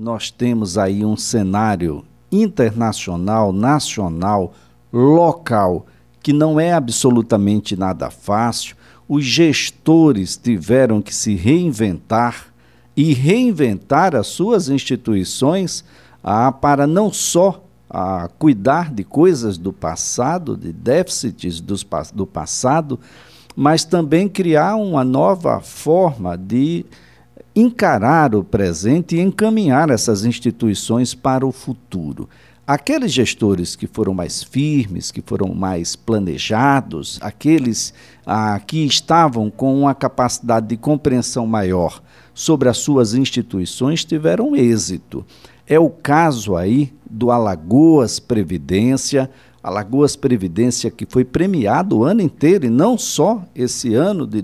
nós temos aí um cenário internacional, nacional, local, que não é absolutamente nada fácil. Os gestores tiveram que se reinventar e reinventar as suas instituições ah, para não só ah, cuidar de coisas do passado, de déficits dos, do passado, mas também criar uma nova forma de encarar o presente e encaminhar essas instituições para o futuro. Aqueles gestores que foram mais firmes, que foram mais planejados, aqueles ah, que estavam com uma capacidade de compreensão maior sobre as suas instituições, tiveram êxito. É o caso aí do Alagoas Previdência, Alagoas Previdência que foi premiado o ano inteiro e não só esse ano de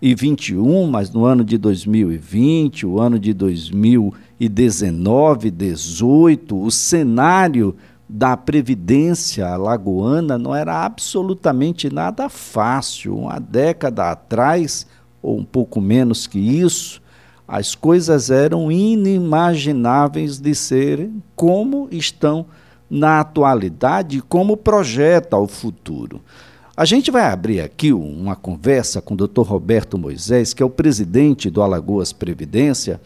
2021, mas no ano de 2020, o ano de 2019, 18, o cenário da previdência alagoana não era absolutamente nada fácil. Uma década atrás, ou um pouco menos que isso, as coisas eram inimagináveis de serem como estão na atualidade como projeta o futuro. A gente vai abrir aqui uma conversa com o Dr. Roberto Moisés, que é o presidente do Alagoas Previdência,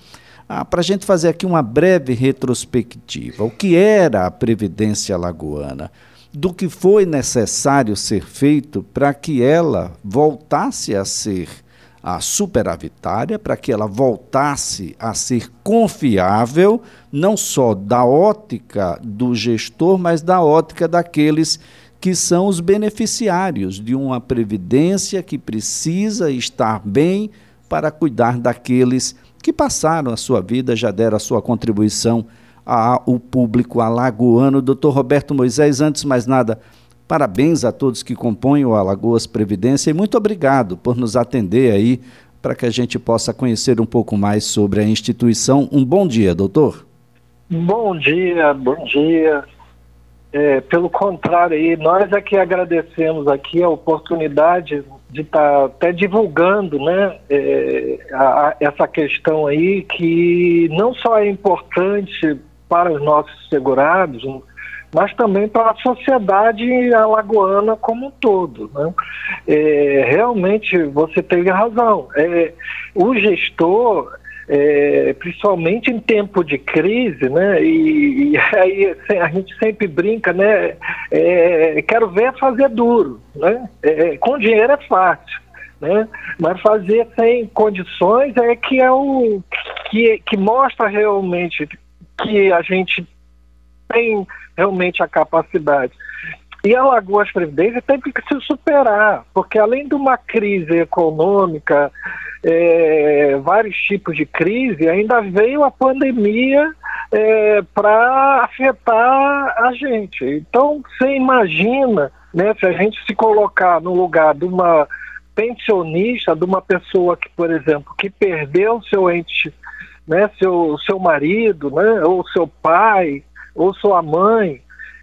ah, para a gente fazer aqui uma breve retrospectiva. O que era a Previdência Alagoana? Do que foi necessário ser feito para que ela voltasse a ser a superavitária para que ela voltasse a ser confiável, não só da ótica do gestor, mas da ótica daqueles que são os beneficiários de uma previdência que precisa estar bem para cuidar daqueles que passaram a sua vida, já deram a sua contribuição ao público alagoano. Doutor Roberto Moisés, antes de mais nada, Parabéns a todos que compõem o Alagoas Previdência e muito obrigado por nos atender aí para que a gente possa conhecer um pouco mais sobre a instituição. Um bom dia, doutor. Bom dia, bom dia. É, pelo contrário, aí, nós é que agradecemos aqui a oportunidade de estar tá até divulgando né, é, a, a, essa questão aí que não só é importante para os nossos segurados, mas também para a sociedade alagoana como um todo. Né? É, realmente você teve razão. É, o gestor, é, principalmente em tempo de crise, né? E, e, aí a gente sempre brinca, né? É, quero ver fazer duro, né? É, com dinheiro é fácil. Né? Mas fazer sem condições é que é o que, que mostra realmente que a gente tem realmente a capacidade. E a Lagoas Previdência teve que se superar, porque além de uma crise econômica, é, vários tipos de crise, ainda veio a pandemia é, para afetar a gente. Então, você imagina, né, se a gente se colocar no lugar de uma pensionista, de uma pessoa que, por exemplo, que perdeu seu ente, né, seu, seu marido, né, ou seu pai, ou sua mãe.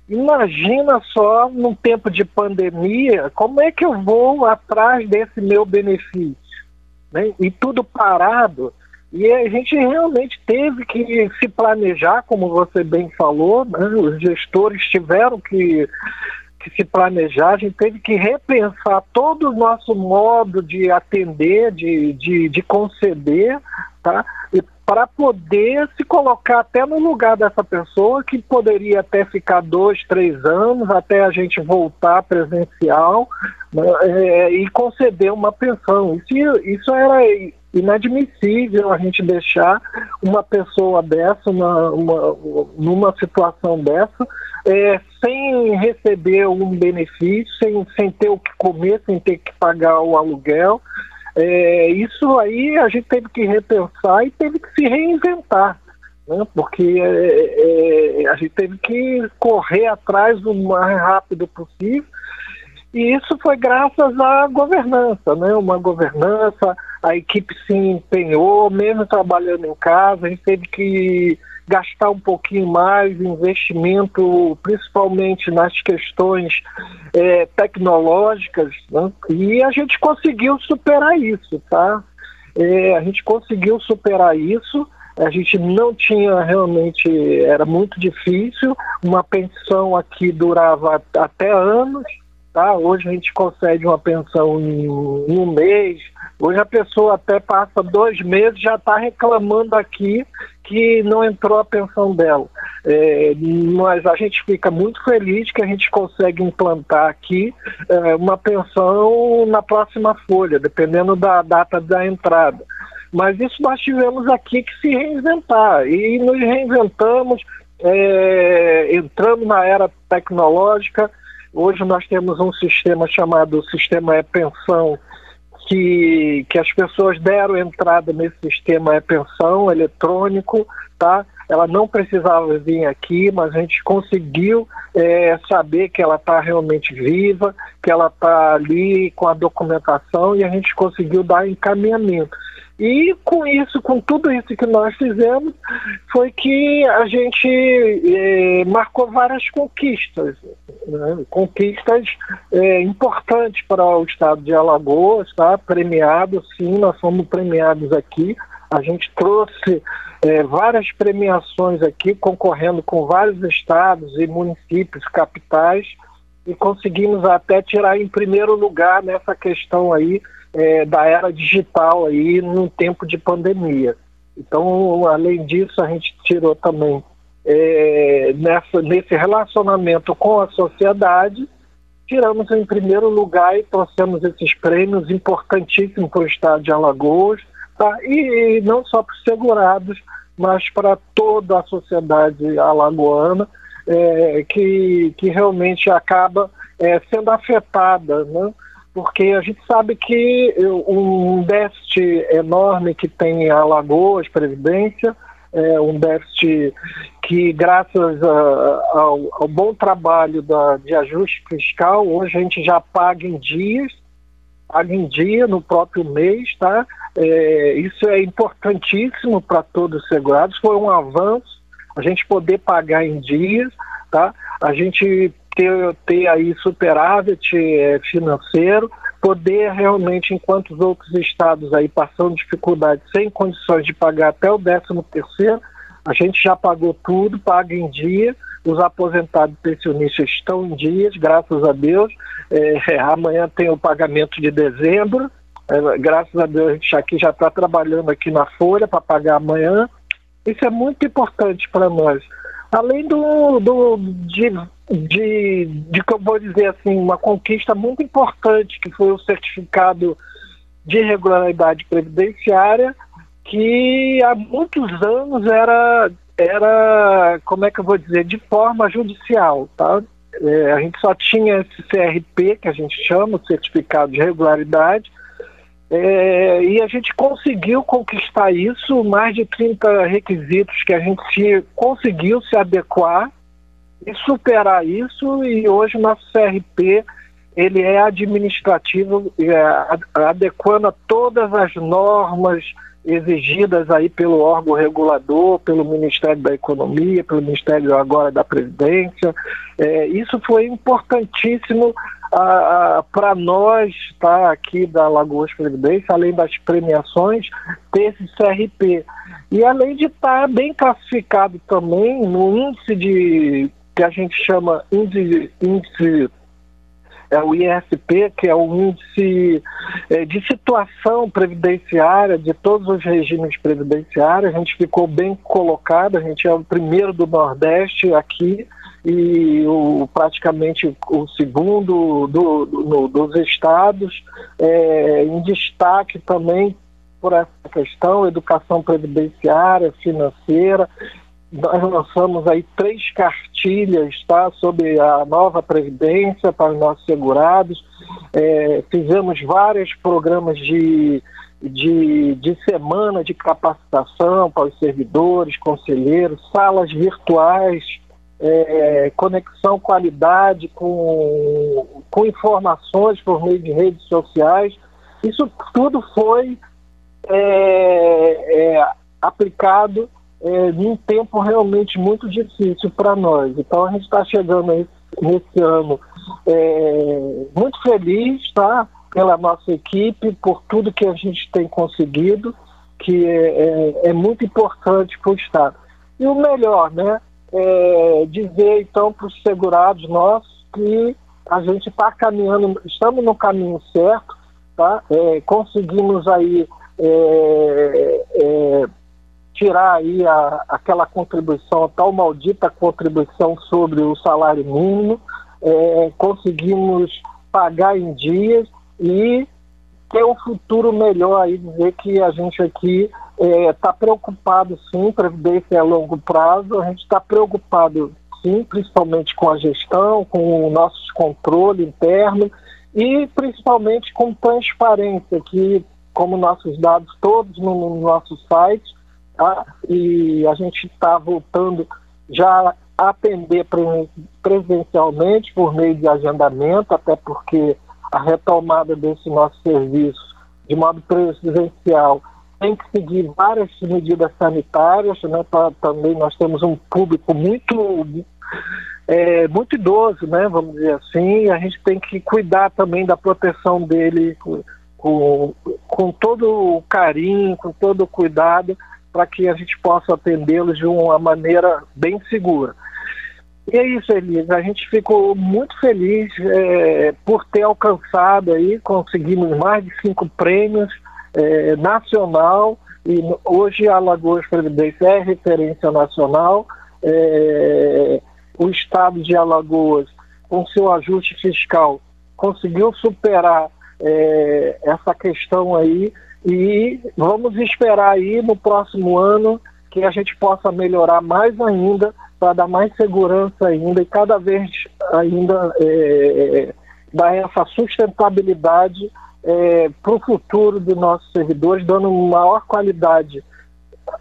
Imagina só, num tempo de pandemia, como é que eu vou atrás desse meu benefício? Né? E tudo parado. E a gente realmente teve que se planejar, como você bem falou, né? os gestores tiveram que, que se planejar, a gente teve que repensar todo o nosso modo de atender, de, de, de conceder, tá? E para poder se colocar até no lugar dessa pessoa que poderia até ficar dois, três anos até a gente voltar presencial né, é, e conceder uma pensão. Isso, isso era inadmissível a gente deixar uma pessoa dessa, uma, uma, numa situação dessa, é, sem receber um benefício, sem, sem ter o que comer, sem ter que pagar o aluguel. É, isso aí a gente teve que repensar e teve que se reinventar, né? porque é, é, a gente teve que correr atrás o mais rápido possível. E isso foi graças à governança, né? Uma governança, a equipe se empenhou, mesmo trabalhando em casa, a gente teve que gastar um pouquinho mais, investimento principalmente nas questões é, tecnológicas, né? e a gente conseguiu superar isso, tá? É, a gente conseguiu superar isso a gente não tinha realmente, era muito difícil, uma pensão aqui durava até anos, tá? Hoje a gente concede uma pensão em, um mês, hoje a pessoa até passa dois meses já está reclamando aqui que não entrou a pensão dela. É, mas a gente fica muito feliz que a gente consegue implantar aqui é, uma pensão na próxima folha, dependendo da data da entrada. Mas isso nós tivemos aqui que se reinventar e nos reinventamos, é, na era tecnológica. Hoje nós temos um sistema chamado Sistema E-Pensão, que, que as pessoas deram entrada nesse sistema E-Pensão eletrônico, tá? Ela não precisava vir aqui, mas a gente conseguiu é, saber que ela está realmente viva, que ela está ali com a documentação e a gente conseguiu dar encaminhamento. E com isso, com tudo isso que nós fizemos, foi que a gente eh, marcou várias conquistas, né? conquistas eh, importantes para o estado de Alagoas, tá? Premiado, sim, nós fomos premiados aqui. A gente trouxe eh, várias premiações aqui, concorrendo com vários estados e municípios capitais, e conseguimos até tirar em primeiro lugar nessa questão aí é, da era digital aí no tempo de pandemia. Então, além disso, a gente tirou também é, nessa, nesse relacionamento com a sociedade, tiramos em primeiro lugar e trouxemos esses prêmios importantíssimos para o estado de Alagoas, tá? e, e não só para os segurados, mas para toda a sociedade alagoana, é, que, que realmente acaba é, sendo afetada, né? Porque a gente sabe que um déficit enorme que tem a Alagoas, Previdência, é um déficit que, graças a, ao, ao, bom trabalho da, de ajuste fiscal, hoje a gente já paga em dias, paga em dia no próprio mês, tá? É, isso é importantíssimo para todos os segurados, foi um avanço a gente poder pagar em dias, tá? A gente ter, ter aí superávit é, financeiro, poder realmente, enquanto os outros estados aí passando dificuldade, sem condições de pagar até o 13 terceiro, a gente já pagou tudo, paga em dia, os aposentados pensionistas estão em dias, graças a Deus. É, amanhã tem o pagamento de dezembro, é, graças a Deus a gente aqui já está trabalhando aqui na Folha para pagar amanhã. Isso é muito importante para nós. Além do, do de de, de que eu vou dizer assim, uma conquista muito importante, que foi o certificado de regularidade previdenciária, que há muitos anos era, era como é que eu vou dizer, de forma judicial, tá? É, a gente só tinha esse CRP, que a gente chama, Certificado de Regularidade, é, e a gente conseguiu conquistar isso, mais de 30 requisitos que a gente se, conseguiu se adequar e superar isso e hoje o nosso CRP ele é administrativo, é, adequando a todas as normas exigidas aí pelo órgão regulador, pelo Ministério da Economia, pelo Ministério agora da Previdência. É, isso foi importantíssimo para nós, tá, aqui da Lagoas Previdência, além das premiações, ter esse CRP. E além de estar tá bem classificado também no índice de que a gente chama índice, índice é o ISP, que é o índice é, de situação previdenciária de todos os regimes previdenciários. A gente ficou bem colocado, a gente é o primeiro do Nordeste aqui e o, praticamente o segundo do, do, dos estados, é, em destaque também por essa questão, educação previdenciária, financeira, nós lançamos aí três cartilhas tá, sobre a nova Previdência para os nossos segurados. É, fizemos vários programas de, de, de semana de capacitação para os servidores, conselheiros, salas virtuais, é, conexão qualidade com, com informações por meio de redes sociais. Isso tudo foi é, é aplicado é, num tempo realmente muito difícil para nós. Então a gente está chegando aí, nesse ano é, muito feliz, tá? Pela nossa equipe, por tudo que a gente tem conseguido. que é, é, é muito importante para o Estado. E o melhor, né? É dizer então para os segurados nossos que a gente está caminhando, estamos no caminho certo, tá? É, conseguimos aí é, tirar aí a, aquela contribuição, a tal maldita contribuição sobre o salário mínimo, é, conseguimos pagar em dias e ter um futuro melhor aí, dizer que a gente aqui está é, preocupado sim, previdência a longo prazo, a gente está preocupado sim, principalmente com a gestão, com o nosso controle interno e principalmente com transparência, que como nossos dados todos no, no nosso site, tá? e a gente está voltando já a atender presencialmente por meio de agendamento, até porque a retomada desse nosso serviço de modo presencial tem que seguir várias medidas sanitárias, né? Pra, também nós temos um público muito é, muito idoso, né? Vamos dizer assim, a gente tem que cuidar também da proteção dele com, com, todo o carinho, com todo o cuidado, para que a gente possa atendê-los de uma maneira bem segura. E é isso, Elisa. A gente ficou muito feliz é, por ter alcançado aí, conseguimos mais de cinco prêmios é, nacional e hoje a Alagoas Previdência é referência nacional. É, o estado de Alagoas, com seu ajuste fiscal, conseguiu superar é, essa questão aí e vamos esperar aí no próximo ano que a gente possa melhorar mais ainda para dar mais segurança ainda e cada vez ainda é, dar essa sustentabilidade é, para o futuro dos nossos servidores, dando maior qualidade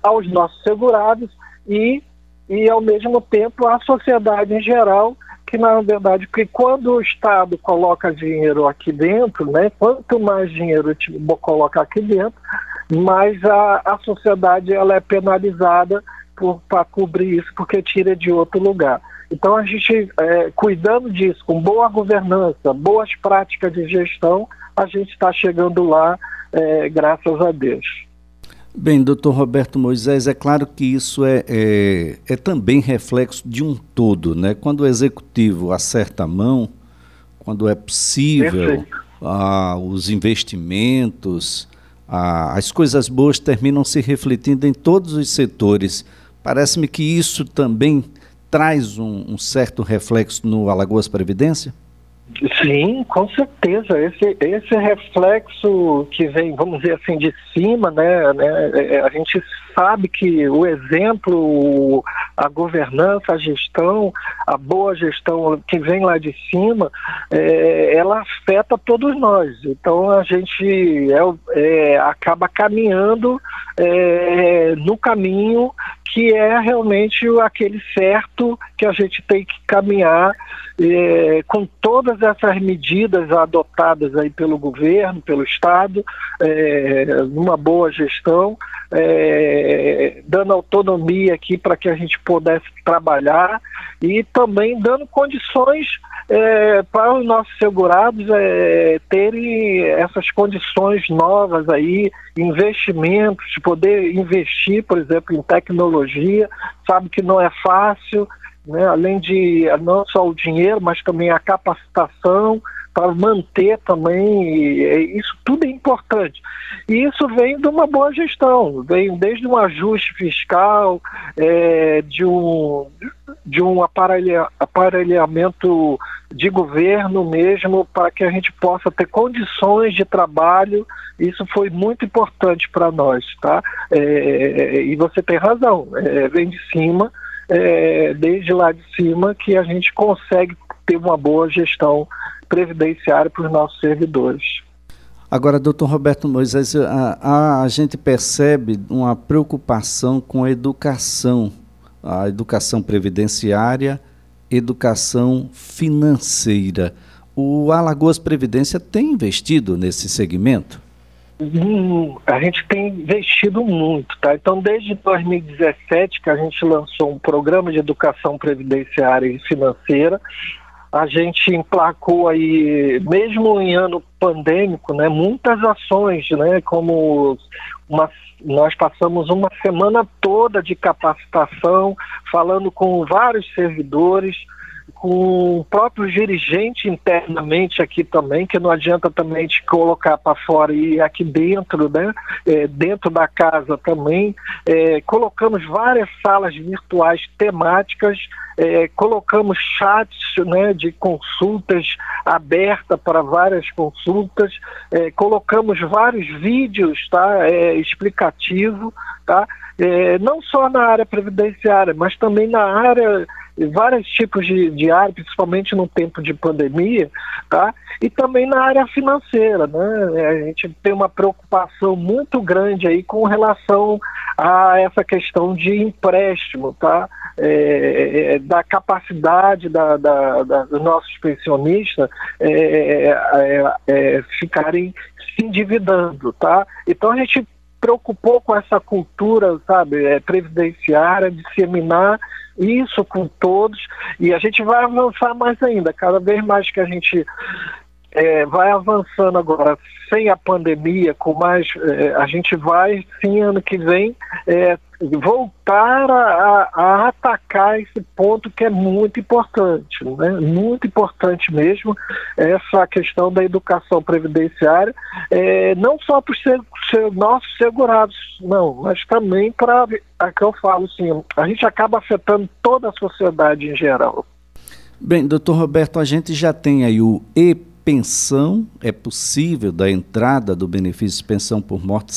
aos nossos segurados e, e ao mesmo tempo à sociedade em geral, que na verdade, que quando o Estado coloca dinheiro aqui dentro, né, quanto mais dinheiro tipo, coloca aqui dentro, mais a, a sociedade ela é penalizada para cobrir isso, porque tira de outro lugar. Então, a gente, é, cuidando disso, com boa governança, boas práticas de gestão, a gente está chegando lá, é, graças a Deus. Bem, doutor Roberto Moisés, é claro que isso é, é, é, também reflexo de um todo, né? Quando o executivo acerta a mão, quando é possível, ah, os investimentos, ah, as coisas boas terminam se refletindo em todos os setores. Parece-me que isso também traz um, um certo reflexo no Alagoas Previdência? Sim, com certeza. Esse, esse reflexo que vem, vamos dizer assim, de cima, né, né, é, a gente sabe que o exemplo, a governança, a gestão, a boa gestão que vem lá de cima, é, ela afeta todos nós. Então a gente é, é, acaba caminhando é, no caminho que é realmente aquele certo que a gente tem que caminhar é, com todas essas medidas adotadas aí pelo governo, pelo Estado, é, numa boa gestão, é, dando autonomia aqui para que a gente pudesse trabalhar e também dando condições é, para os nossos segurados é, terem essas condições novas aí, investimentos, de poder investir, por exemplo, em tecnologia, sabe que não é fácil, né? além de não só o dinheiro, mas também a capacitação para manter também, isso tudo é importante. E isso vem de uma boa gestão, vem desde um ajuste fiscal, é, de um, de um aparelha, aparelhamento de governo mesmo, para que a gente possa ter condições de trabalho, isso foi muito importante para nós, tá? É, e você tem razão, é, vem de cima, é, desde lá de cima que a gente consegue ter uma boa gestão previdenciária para os nossos servidores. Agora, doutor Roberto Moisés, a, a, a, gente percebe uma preocupação com a educação, a educação previdenciária, educação financeira. O Alagoas Previdência tem investido nesse segmento? A gente tem investido muito, tá? Então, desde 2017 que a gente lançou um programa de educação previdenciária e financeira, a gente emplacou aí, mesmo em ano pandêmico, né, muitas ações, né, como uma, nós passamos uma semana toda de capacitação, falando com vários servidores, com o próprio dirigente internamente aqui também, que não adianta também te colocar para fora e aqui dentro, né? É, dentro da casa também. É, colocamos várias salas virtuais temáticas, é, colocamos chats né, de consultas aberta para várias consultas, é, colocamos vários vídeos tá, é, explicativo, tá, é, não só na área previdenciária, mas também na área vários tipos de, de área, principalmente no tempo de pandemia, tá? E também na área financeira, né? A gente tem uma preocupação muito grande aí com relação a essa questão de empréstimo, tá? É, é, da capacidade da, da, da, dos nossos pensionistas é, é, é, ficarem se endividando, tá? Então a gente preocupou com essa cultura, sabe, é, previdenciária, disseminar isso com todos e a gente vai avançar mais ainda. Cada vez mais que a gente é, vai avançando agora sem a pandemia, com mais é, a gente vai sim ano que vem é, voltar a, a, atacar esse ponto que é muito importante, né? muito importante mesmo essa questão da educação previdenciária, é, não só para os nossos segurados, não, mas também para a que eu falo assim, a gente acaba afetando toda a sociedade em geral. Bem, doutor Roberto, a gente já tem aí o EP pensão, é possível da entrada do benefício de pensão por morte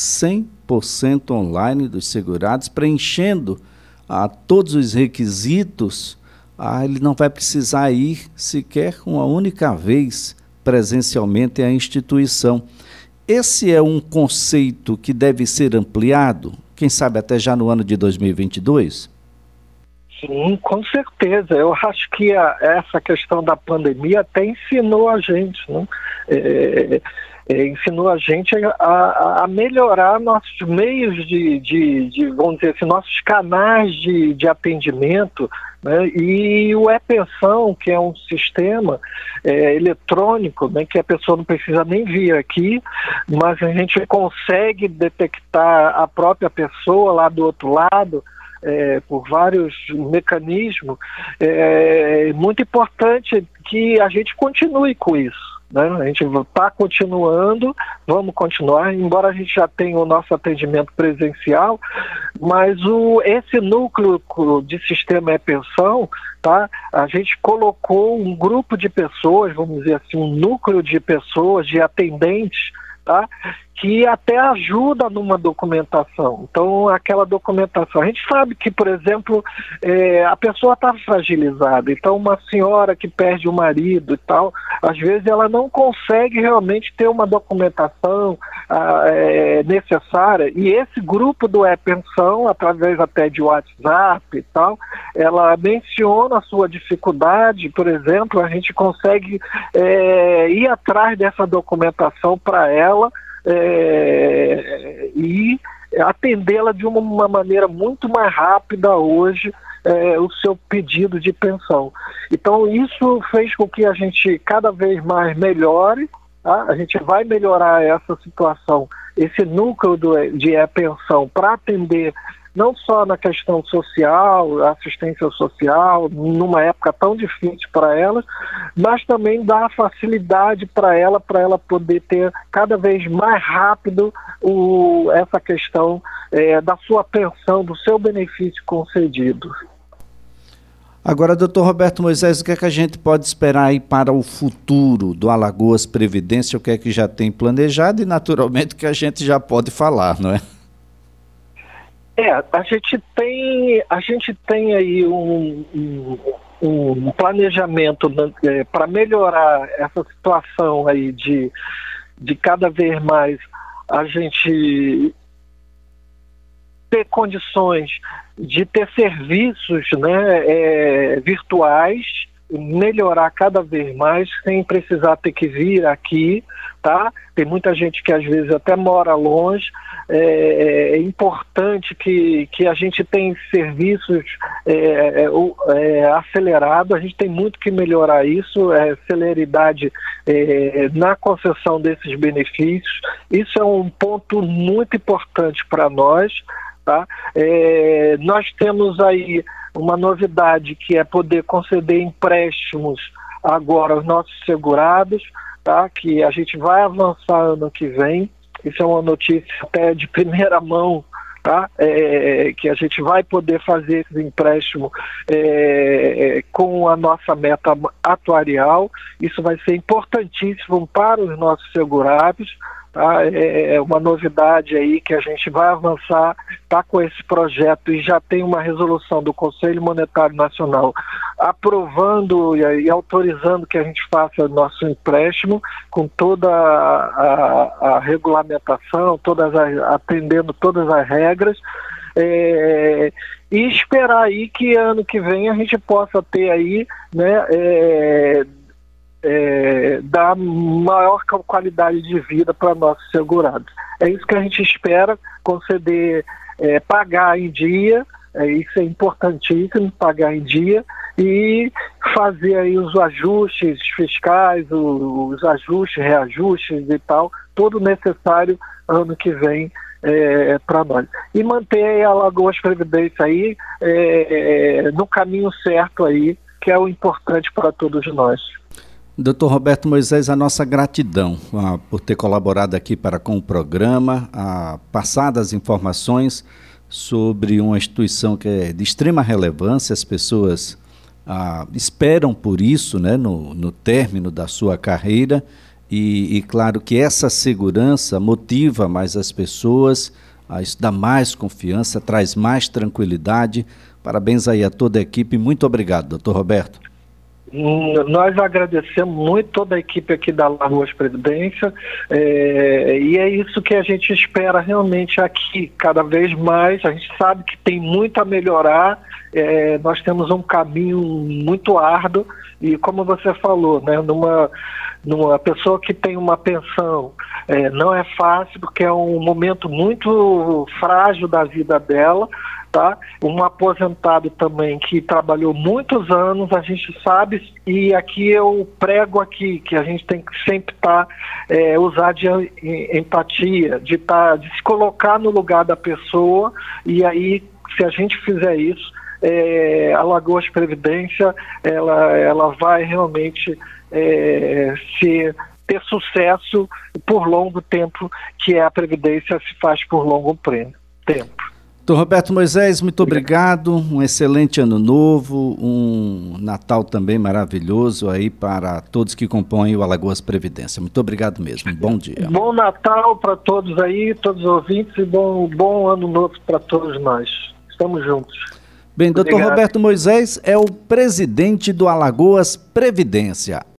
100% online dos segurados, preenchendo a ah, todos os requisitos, ah, ele não vai precisar ir sequer uma única vez presencialmente à instituição. Esse é um conceito que deve ser ampliado, quem sabe até já no ano de 2022? Sim, com certeza. Eu acho que a, essa questão da pandemia até ensinou a gente, né? É, é, ensinou a gente a, a, melhorar nossos meios de, de, de, vamos dizer assim, nossos canais de, de atendimento. Né? E o e-pensão, que é um sistema é, eletrônico, né, que a pessoa não precisa nem vir aqui, mas a gente consegue detectar a própria pessoa lá do outro lado, é, por vários mecanismos, é, é muito importante que a gente continue com isso. Né? A gente está continuando, vamos continuar, embora a gente já tenha o nosso atendimento presencial, mas o, esse núcleo de sistema e-pensão, tá? a gente colocou um grupo de pessoas, vamos dizer assim, um núcleo de pessoas, de atendentes, tá? Que até ajuda numa documentação. Então, aquela documentação. A gente sabe que, por exemplo, é, a pessoa está fragilizada. Então, uma senhora que perde o marido e tal, às vezes ela não consegue realmente ter uma documentação ah, é, necessária. E esse grupo do E-Pensão, através até de WhatsApp e tal, ela menciona a sua dificuldade. Por exemplo, a gente consegue é, ir atrás dessa documentação para ela é, e atendê-la de uma, maneira muito mais rápida hoje é, o seu pedido de pensão. Então isso fez com que a gente cada vez mais melhore, tá? a gente vai melhorar essa situação, esse núcleo do, de pensão para atender não só na questão social, assistência social, numa época tão difícil para elas, mas também dá facilidade para ela, para ela poder ter cada vez mais rápido o, essa questão é, da sua pensão, do seu benefício concedido. Agora, doutor Roberto Moisés, o que é que a gente pode esperar aí para o futuro do Alagoas Previdência? O que é que já tem planejado e, naturalmente, o que a gente já pode falar, não é? É, a gente tem, a gente tem aí um, um, um planejamento né, é, para melhorar essa situação aí de, de cada vez mais a gente ter condições de ter serviços né, é, virtuais melhorar cada vez mais sem precisar ter que vir aqui, tá? Tem muita gente que às vezes até mora longe. É, é importante que, que a gente tenha serviços é, é, é, acelerados, a gente tem muito que melhorar isso, é, celeridade é, na concessão desses benefícios. Isso é um ponto muito importante para nós. Tá? É, nós temos aí uma novidade que é poder conceder empréstimos agora aos nossos segurados, tá? que a gente vai avançar ano que vem. Isso é uma notícia até de primeira mão, tá? É, que a gente vai poder fazer esse empréstimo é, com a nossa meta atuarial. Isso vai ser importantíssimo para os nossos segurados. Tá? É, é uma novidade aí que a gente vai avançar, está com esse projeto e já tem uma resolução do Conselho Monetário Nacional aprovando e, autorizando que a gente faça nosso empréstimo com toda a, a, a regulamentação, todas as, atendendo todas as regras. É, e esperar aí que ano que vem a gente possa ter aí né, é, é, dar maior qualidade de vida para nossos segurados. É isso que a gente espera, conceder, é, pagar em dia, é, isso é importantíssimo, pagar em dia, e fazer aí os ajustes fiscais, os, ajustes, reajustes e tal, todo necessário ano que vem é, para nós. E manter a Lagoas Previdência aí é, é, no caminho certo aí, que é o importante para todos nós. Doutor Roberto Moisés, a nossa gratidão ah, por ter colaborado aqui para com o programa, a passar as informações sobre uma instituição que é de extrema relevância, as pessoas ah, esperam por isso né, no, no término da sua carreira, e, e, claro que essa segurança motiva mais as pessoas, ah, isso dá mais confiança, traz mais tranquilidade. Parabéns aí a toda a equipe, muito obrigado, doutor Roberto. Nós agradecemos muito toda a equipe aqui da Lagoas Previdência é, e é isso que a gente espera realmente aqui, cada vez mais. A gente sabe que tem muito a melhorar, é, nós temos um caminho muito árduo e, como você falou, né, numa, numa pessoa que tem uma pensão, é, não é fácil porque é um momento muito frágil da vida dela tá? Um aposentado também que trabalhou muitos anos, a gente sabe, e aqui eu prego aqui que a gente tem que sempre estar, tá, é, usar de empatia, de, tá, de se colocar no lugar da pessoa, e aí, se a gente fizer isso, é, a Lagoas Previdência, ela, ela vai realmente é, ser ter sucesso por longo tempo, que é a Previdência se faz por longo tempo. Doutor Roberto Moisés, muito obrigado. Um excelente ano novo, um Natal também maravilhoso aí para todos que compõem o Alagoas Previdência. Muito obrigado mesmo. Bom dia. Bom Natal para todos aí, todos os ouvintes, e bom, bom ano novo para todos nós. Estamos juntos. Bem, doutor Roberto Moisés é o presidente do Alagoas Previdência.